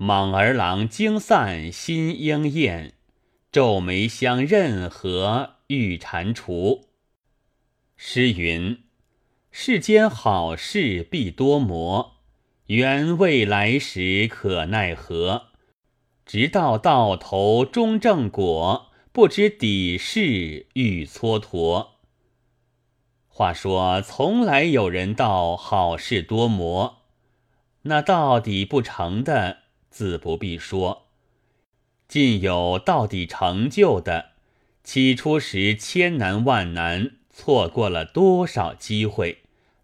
莽儿郎惊散心应验，皱眉相任何欲蟾蜍。诗云：世间好事必多磨，缘未来时可奈何？直到到头终正果，不知底事欲蹉跎。话说，从来有人道好事多磨，那到底不成的，自不必说；尽有到底成就的，起初时千难万难。错过了多少机会，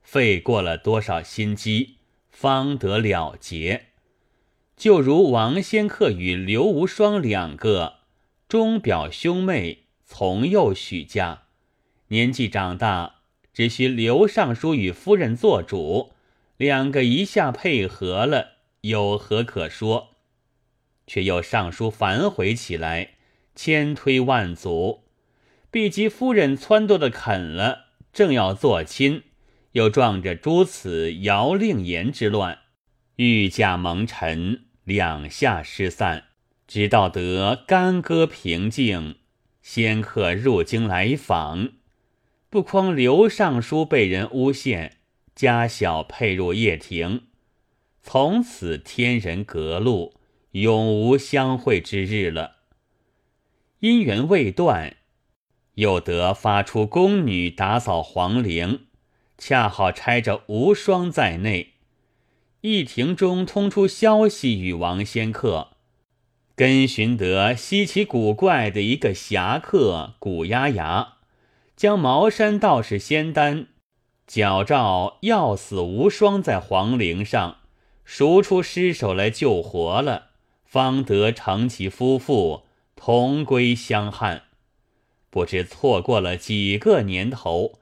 费过了多少心机，方得了结。就如王仙客与刘无双两个钟表兄妹，从幼许嫁，年纪长大，只需刘尚书与夫人做主，两个一下配合了，有何可说？却又尚书反悔起来，千推万阻。毕及夫人撺掇的肯了，正要做亲，又撞着诸此姚令言之乱，御驾蒙尘，两下失散。直到得干戈平静，仙客入京来访，不匡刘尚书被人诬陷，家小配入掖庭，从此天人隔路，永无相会之日了。姻缘未断。又得发出宫女打扫皇陵，恰好差着无双在内。一庭中通出消息与王仙客，跟寻得稀奇古怪的一个侠客古丫牙，将茅山道士仙丹矫诏要死无双在皇陵上，赎出尸首来救活了，方得成其夫妇同归相汉。不知错过了几个年头，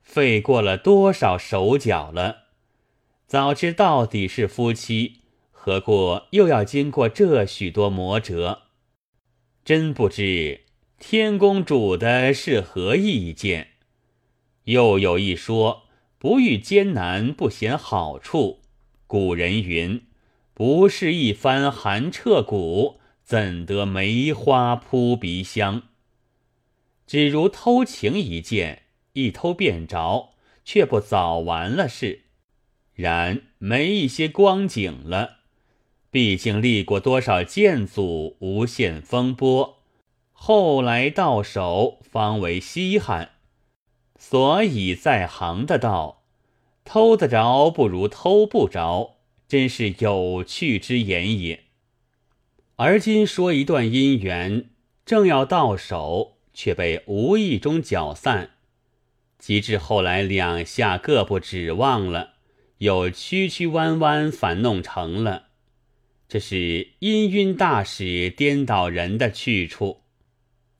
费过了多少手脚了。早知到底是夫妻，何故又要经过这许多磨折？真不知天公主的是何意见。又有一说，不遇艰难不嫌好处。古人云：“不是一番寒彻骨，怎得梅花扑鼻香？”只如偷情一件，一偷便着，却不早完了事。然没一些光景了，毕竟历过多少剑阻无限风波，后来到手方为稀罕。所以在行的道，偷得着不如偷不着，真是有趣之言也。而今说一段姻缘，正要到手。却被无意中搅散，及至后来两下各不指望了，又曲曲弯弯反弄成了。这是氤氲大使颠倒人的去处。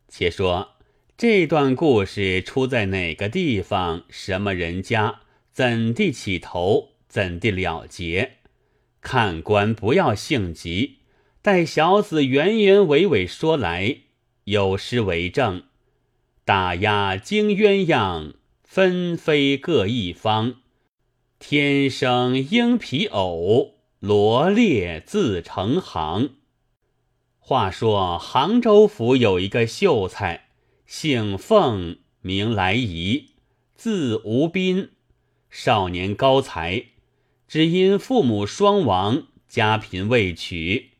且说这段故事出在哪个地方，什么人家，怎地起头，怎地了结？看官不要性急，待小子原原委委说来。有诗为证：打压惊鸳鸯，纷飞各一方。天生鹰皮偶，罗列自成行。话说杭州府有一个秀才，姓凤，名来仪，字无斌，少年高才，只因父母双亡，家贫未娶，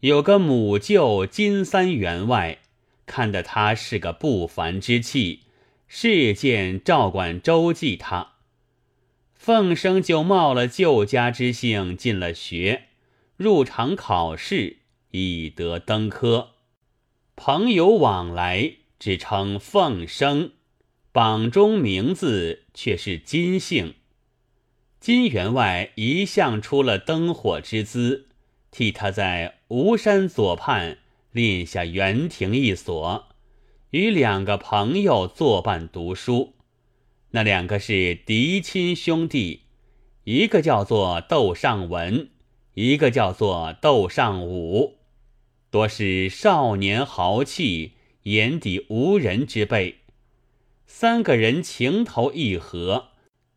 有个母舅金三员外。看得他是个不凡之气，事件照管周济他。凤生就冒了旧家之姓进了学，入场考试，以得登科。朋友往来只称凤生，榜中名字却是金姓。金员外一向出了灯火之资，替他在吴山左畔。另下园亭一所，与两个朋友作伴读书。那两个是嫡亲兄弟，一个叫做窦尚文，一个叫做窦尚武，多是少年豪气、眼底无人之辈。三个人情投意合，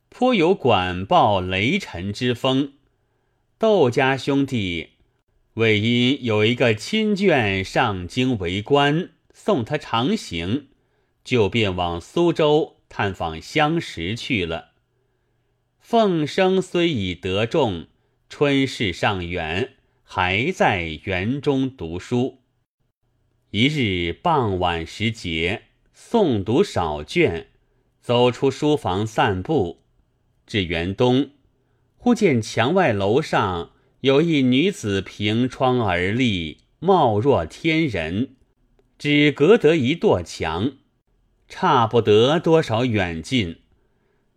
颇有管鲍雷尘之风。窦家兄弟。为因有一个亲眷上京为官，送他长行，就便往苏州探访相识去了。凤生虽已得中，春事尚远，还在园中读书。一日傍晚时节，诵读少卷，走出书房散步，至园东，忽见墙外楼上有一女子凭窗而立，貌若天人，只隔得一垛墙，差不得多少远近。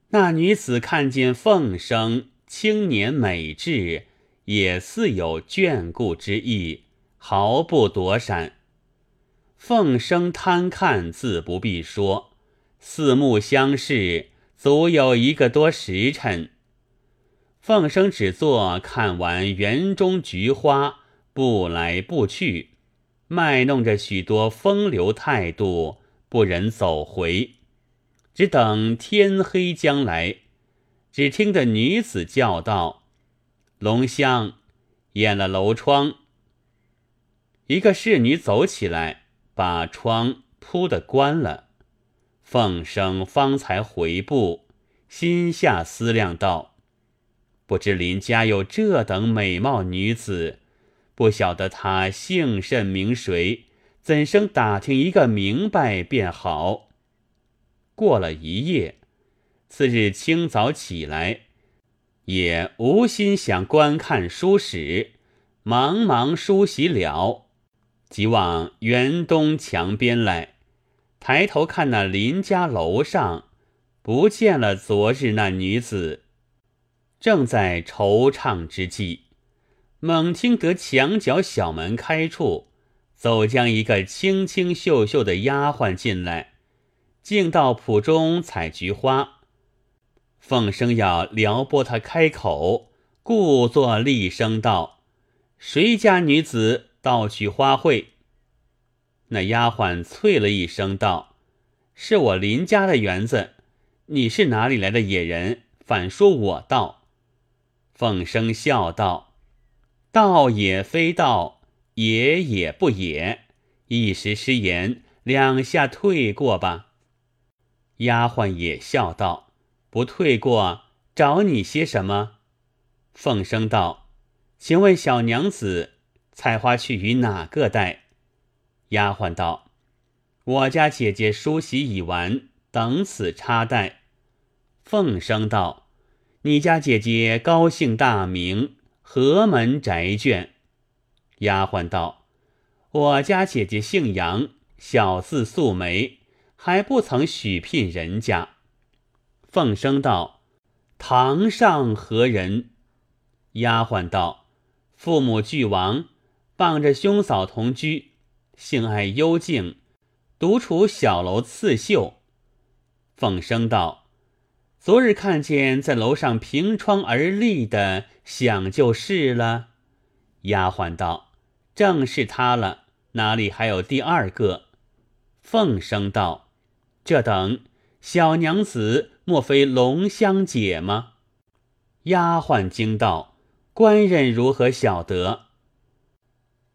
那女子看见凤生青年美质，也似有眷顾之意，毫不躲闪。凤生贪看，自不必说。四目相视，足有一个多时辰。凤生只坐看完园中菊花，不来不去，卖弄着许多风流态度，不忍走回，只等天黑将来。只听得女子叫道：“龙香，掩了楼窗。”一个侍女走起来。把窗扑的关了，凤生方才回步，心下思量道：“不知林家有这等美貌女子，不晓得她姓甚名谁，怎生打听一个明白便好。”过了一夜，次日清早起来，也无心想观看书史，忙忙梳洗了。即往园东墙边来，抬头看那林家楼上，不见了昨日那女子。正在惆怅之际，猛听得墙角小门开处，走将一个清清秀秀的丫鬟进来，径到圃中采菊花。凤生要撩拨她开口，故作厉声道：“谁家女子？”盗取花卉，那丫鬟啐了一声道：“是我林家的园子，你是哪里来的野人？反说我盗。”凤生笑道：“盗也非盗，野也不野，一时失言，两下退过吧。”丫鬟也笑道：“不退过，找你些什么？”凤生道：“请问小娘子。”采花去于哪个带？丫鬟道：“我家姐姐梳洗已完，等此插带。”凤生道：“你家姐姐高姓大名？何门宅眷？”丫鬟道：“我家姐姐姓杨，小字素梅，还不曾许聘人家。”凤生道：“堂上何人？”丫鬟道：“父母俱亡。”傍着兄嫂同居，性爱幽静，独处小楼刺绣。凤生道：“昨日看见在楼上凭窗而立的，想就是了。”丫鬟道：“正是他了，哪里还有第二个？”凤生道：“这等小娘子，莫非龙香姐吗？”丫鬟惊道：“官人如何晓得？”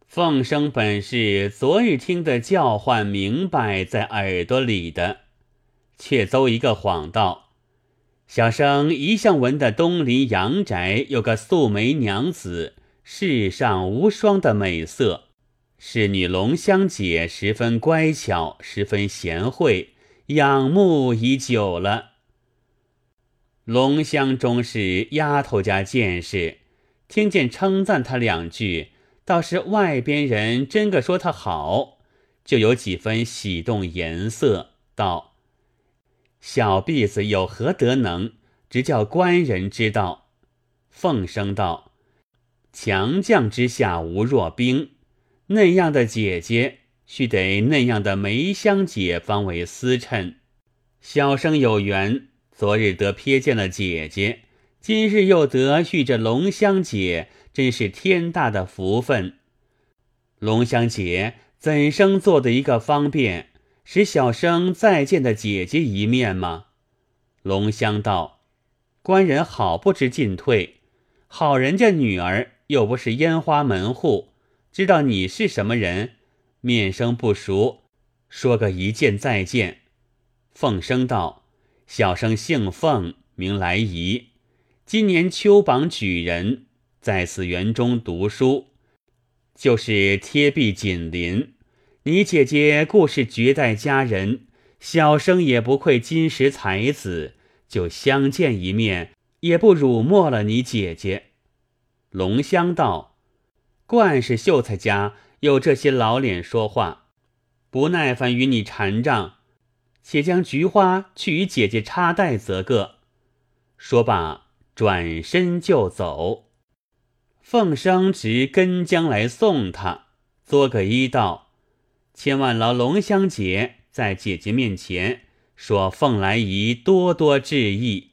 凤生本是昨日听的叫唤明白在耳朵里的，却诌一个谎道：小生一向闻的东林阳宅有个素梅娘子，世上无双的美色，是女龙香姐十分乖巧，十分贤惠，仰慕已久了。龙香终是丫头家见识，听见称赞他两句。倒是外边人真个说他好，就有几分喜动颜色，道：“小婢子有何德能，直叫官人知道。”凤声道：“强将之下无弱兵，那样的姐姐，须得那样的梅香姐方为私称。小生有缘，昨日得瞥见了姐姐，今日又得遇着龙香姐。”真是天大的福分，龙香姐怎生做的一个方便，使小生再见的姐姐一面吗？龙香道：“官人好不知进退，好人家女儿又不是烟花门户，知道你是什么人，面生不熟，说个一见再见。”凤生道：“小生姓凤，名来仪，今年秋榜举人，在此园中读书，就是贴壁紧邻。你姐姐固是绝代佳人，小生也不愧金石才子，就相见一面，也不辱没了你姐姐。”龙香道。惯是秀才家有这些老脸说话，不耐烦与你缠账，且将菊花去与姐姐插袋则个。说罢，转身就走。凤生直跟将来送他，作个揖道：“千万劳龙香姐在姐姐面前说凤来仪多多致意。”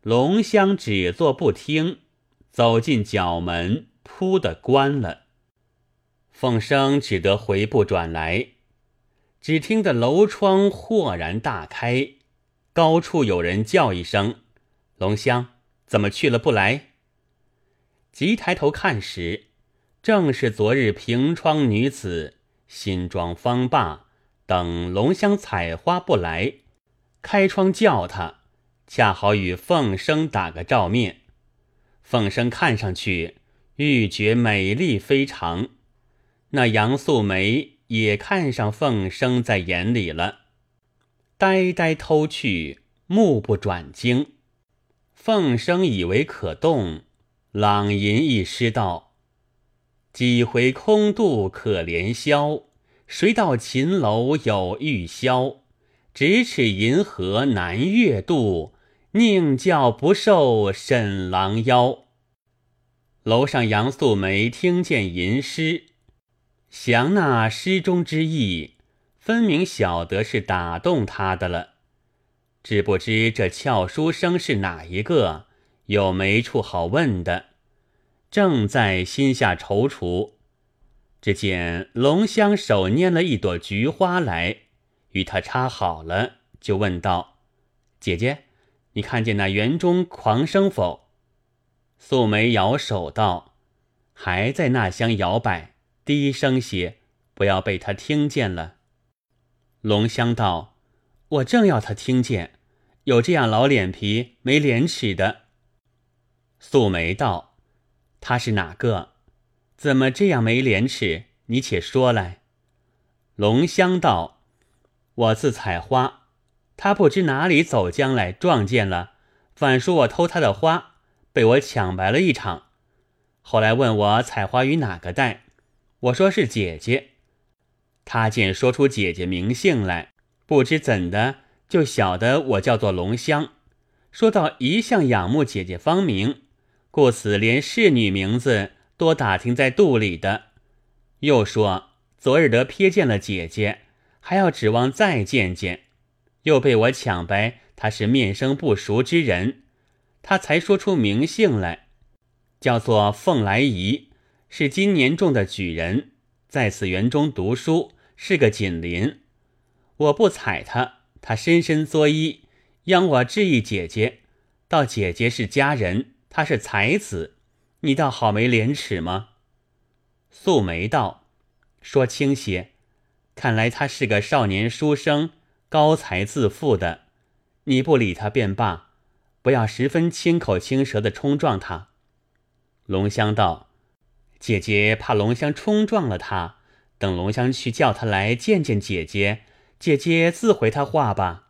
龙香只做不听，走进角门。扑的关了，凤生只得回步转来，只听得楼窗豁然大开，高处有人叫一声：“龙香，怎么去了不来？”急抬头看时，正是昨日平窗女子新妆方罢，等龙香采花不来，开窗叫他，恰好与凤生打个照面。凤生看上去。欲觉美丽非常，那杨素梅也看上凤生在眼里了，呆呆偷去，目不转睛。凤生以为可动，朗吟一诗道：“几回空渡可怜宵，谁道秦楼有玉箫？咫尺银河难越渡，宁教不受沈郎邀。”楼上杨素梅听见吟诗，想那诗中之意，分明晓得是打动他的了。只不知这俏书生是哪一个，有没处好问的，正在心下踌躇。只见龙香手拈了一朵菊花来，与他插好了，就问道：“姐姐，你看见那园中狂生否？”素梅摇手道：“还在那厢摇摆，低声些，不要被他听见了。”龙香道：“我正要他听见，有这样老脸皮、没廉耻的。”素梅道：“他是哪个？怎么这样没廉耻？你且说来。”龙香道：“我自采花，他不知哪里走将来撞见了，反说我偷他的花。”被我抢白了一场，后来问我采花于哪个带，我说是姐姐。他见说出姐姐名姓来，不知怎的就晓得我叫做龙香，说到一向仰慕姐姐芳名，故此连侍女名字多打听在肚里的。又说昨日得瞥见了姐姐，还要指望再见见，又被我抢白，他是面生不熟之人。他才说出名姓来，叫做凤来仪，是今年中的举人，在此园中读书，是个锦邻。我不睬他，他深深作揖，央我致意姐姐。道姐姐是佳人，他是才子，你倒好没廉耻吗？素梅道：“说轻些，看来他是个少年书生，高才自负的，你不理他便罢。”不要十分轻口轻舌的冲撞他。龙香道：“姐姐怕龙香冲撞了他，等龙香去叫他来见见姐姐，姐姐自回他话吧。”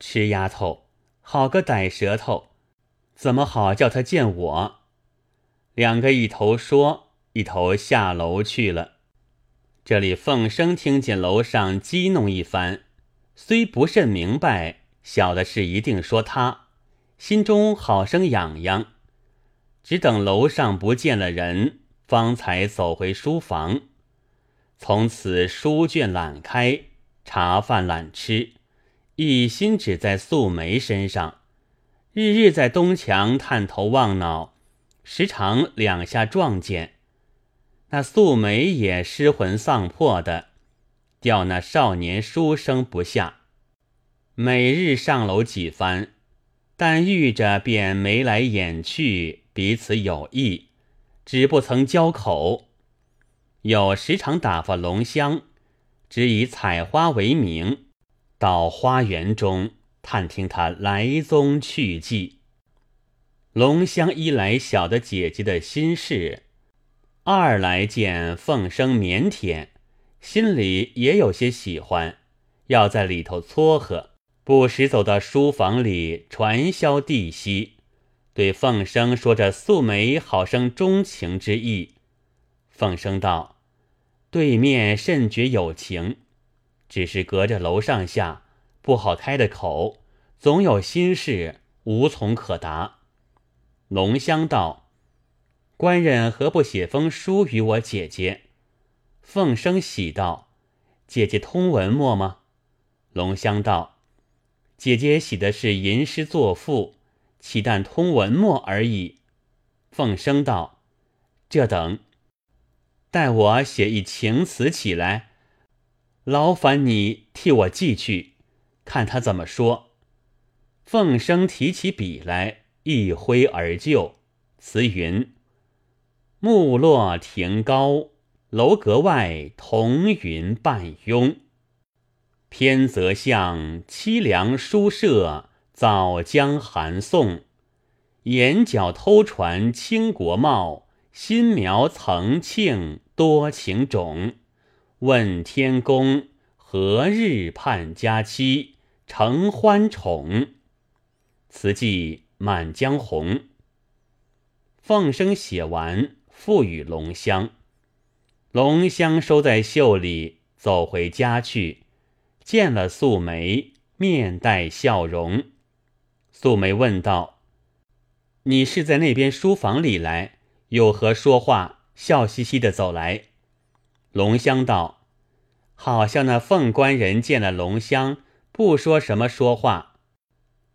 吃丫头，好个歹舌头，怎么好叫他见我？两个一头说，一头下楼去了。这里凤生听见楼上激弄一番，虽不甚明白，晓得是一定说他。心中好生痒痒，只等楼上不见了人，方才走回书房。从此书卷懒开，茶饭懒吃，一心只在素梅身上，日日在东墙探头望脑，时常两下撞见。那素梅也失魂丧魄的，吊那少年书生不下，每日上楼几番。但遇着便眉来眼去，彼此有意，只不曾交口。有时常打发龙香，只以采花为名，到花园中探听他来踪去迹。龙香一来晓得姐姐的心事，二来见凤生腼腆，心里也有些喜欢，要在里头撮合，不时走到书房里传销地息，对凤生说着素梅好生钟情之意。凤生道：“对面甚觉有情，只是隔着楼上下，不好开的口，总有心事，无从可答。”龙香道：“官人何不写封书与我姐姐？”凤生喜道：“姐姐通文墨吗？”龙香道：“姐姐喜的是吟诗作赋，岂但通文墨而已。”凤生道：“这等，待我写一情词起来，劳烦你替我寄去，看他怎么说。”凤生提起笔来。一挥而就，词云：“木落亭高，楼阁外彤云半拥。天则向凄凉书舍，早将寒送。眼角偷传倾国貌，新苗曾庆多情种。问天公何日盼佳期，承欢宠？”词记。《满江红》，凤声写完，赋予龙香。龙香收在袖里，走回家去，见了素梅，面带笑容。素梅问道：“你是在那边书房里来，有何说话？笑嘻嘻的走来。”龙香道：“好像那凤官人见了龙香，不说什么说话。”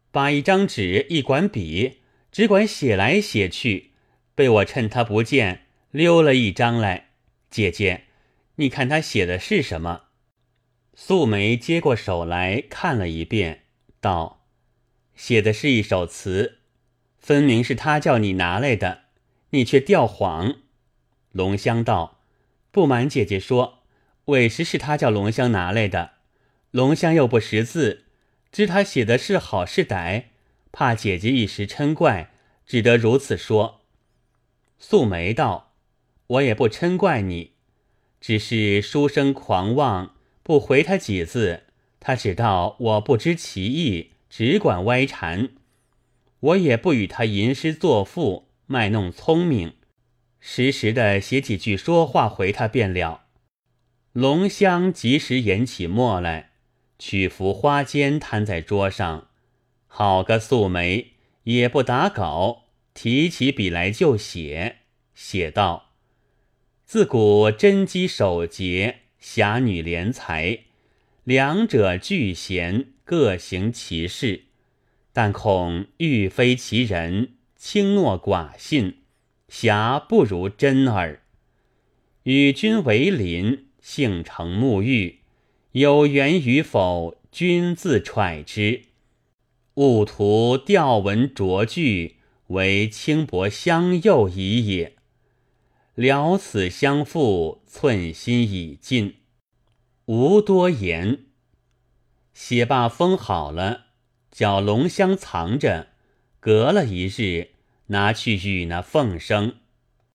把一张纸一管笔，只管写来写去，被我趁他不见溜了一张来。姐姐，你看他写的是什么？素梅接过手来看了一遍，道：“写的是一首词，分明是他叫你拿来的，你却调谎。”龙香道：“不瞒姐姐说，委实是他叫龙香拿来的。龙香又不识字。”知他写的是好是歹，怕姐姐一时嗔怪，只得如此说。素梅道：“我也不嗔怪你，只是书生狂妄，不回他几字，他只道我不知其意，只管歪缠。我也不与他吟诗作赋，卖弄聪明，时时的写几句说话回他便了。”龙香及时研起墨来。取幅花笺摊在桌上，好个素梅，也不打稿，提起笔来就写。写道：“自古贞姬守节，侠女怜才，两者俱贤，各行其事。但恐欲非其人，轻诺寡信，侠不如真儿。与君为邻，性成沐浴。”有缘与否，君自揣之。勿图调文着句，为轻薄相诱已也。了此相负，寸心已尽，无多言。写罢封好了，叫龙香藏着，隔了一日，拿去与那凤生。